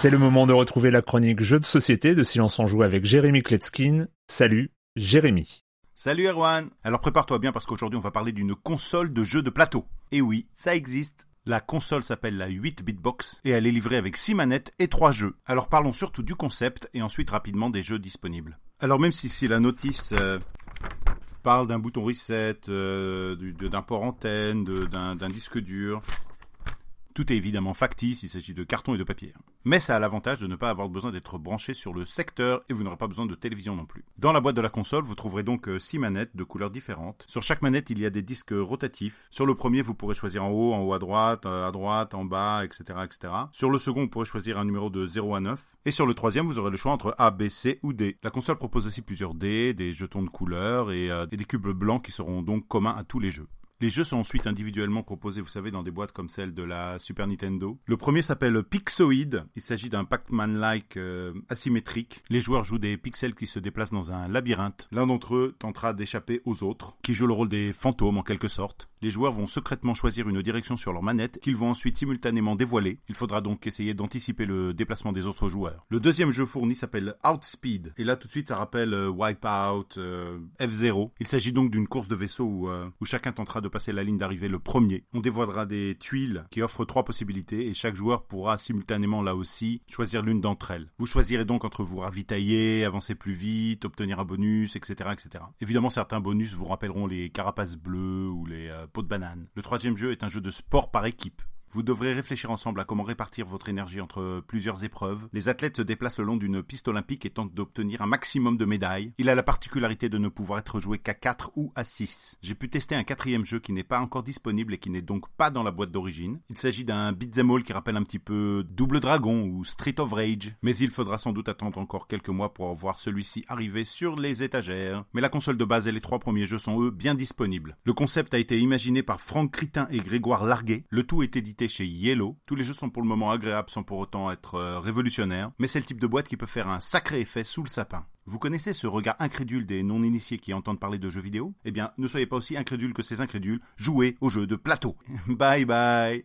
C'est le moment de retrouver la chronique Jeux de société de Silence en Joue avec Jérémy Kletskin. Salut, Jérémy. Salut Erwan Alors prépare-toi bien parce qu'aujourd'hui on va parler d'une console de jeux de plateau. Et oui, ça existe. La console s'appelle la 8-bit box et elle est livrée avec 6 manettes et 3 jeux. Alors parlons surtout du concept et ensuite rapidement des jeux disponibles. Alors même si, si la notice euh, parle d'un bouton reset, euh, d'un port antenne, d'un disque dur, tout est évidemment factice, il s'agit de carton et de papier. Mais ça a l'avantage de ne pas avoir besoin d'être branché sur le secteur et vous n'aurez pas besoin de télévision non plus. Dans la boîte de la console, vous trouverez donc 6 euh, manettes de couleurs différentes. Sur chaque manette, il y a des disques rotatifs. Sur le premier, vous pourrez choisir en haut, en haut à droite, euh, à droite, en bas, etc.. Sur le second, vous pourrez choisir un numéro de 0 à 9. Et sur le troisième, vous aurez le choix entre A, B, C ou D. La console propose aussi plusieurs dés, des jetons de couleurs et, euh, et des cubes blancs qui seront donc communs à tous les jeux. Les jeux sont ensuite individuellement proposés, vous savez, dans des boîtes comme celle de la Super Nintendo. Le premier s'appelle Pixoid. Il s'agit d'un Pac-Man-like euh, asymétrique. Les joueurs jouent des pixels qui se déplacent dans un labyrinthe. L'un d'entre eux tentera d'échapper aux autres, qui jouent le rôle des fantômes en quelque sorte. Les joueurs vont secrètement choisir une direction sur leur manette qu'ils vont ensuite simultanément dévoiler. Il faudra donc essayer d'anticiper le déplacement des autres joueurs. Le deuxième jeu fourni s'appelle Outspeed. Et là tout de suite ça rappelle euh, Wipeout, euh, F0. Il s'agit donc d'une course de vaisseau où chacun tentera de passer la ligne d'arrivée le premier. On dévoilera des tuiles qui offrent trois possibilités et chaque joueur pourra simultanément là aussi choisir l'une d'entre elles. Vous choisirez donc entre vous ravitailler, avancer plus vite, obtenir un bonus, etc., etc. Évidemment, certains bonus vous rappelleront les carapaces bleues ou les euh, pots de banane. Le troisième jeu est un jeu de sport par équipe. Vous devrez réfléchir ensemble à comment répartir votre énergie entre plusieurs épreuves. Les athlètes se déplacent le long d'une piste olympique et tentent d'obtenir un maximum de médailles. Il a la particularité de ne pouvoir être joué qu'à 4 ou à 6. J'ai pu tester un quatrième jeu qui n'est pas encore disponible et qui n'est donc pas dans la boîte d'origine. Il s'agit d'un beat'em all qui rappelle un petit peu Double Dragon ou Street of Rage, mais il faudra sans doute attendre encore quelques mois pour voir celui-ci arriver sur les étagères. Mais la console de base et les trois premiers jeux sont eux bien disponibles. Le concept a été imaginé par Franck Critin et Grégoire Larguet. Le tout est édité chez Yellow. Tous les jeux sont pour le moment agréables sans pour autant être euh, révolutionnaires, mais c'est le type de boîte qui peut faire un sacré effet sous le sapin. Vous connaissez ce regard incrédule des non-initiés qui entendent parler de jeux vidéo? Eh bien, ne soyez pas aussi incrédule que ces incrédules, jouez aux jeux de plateau. bye bye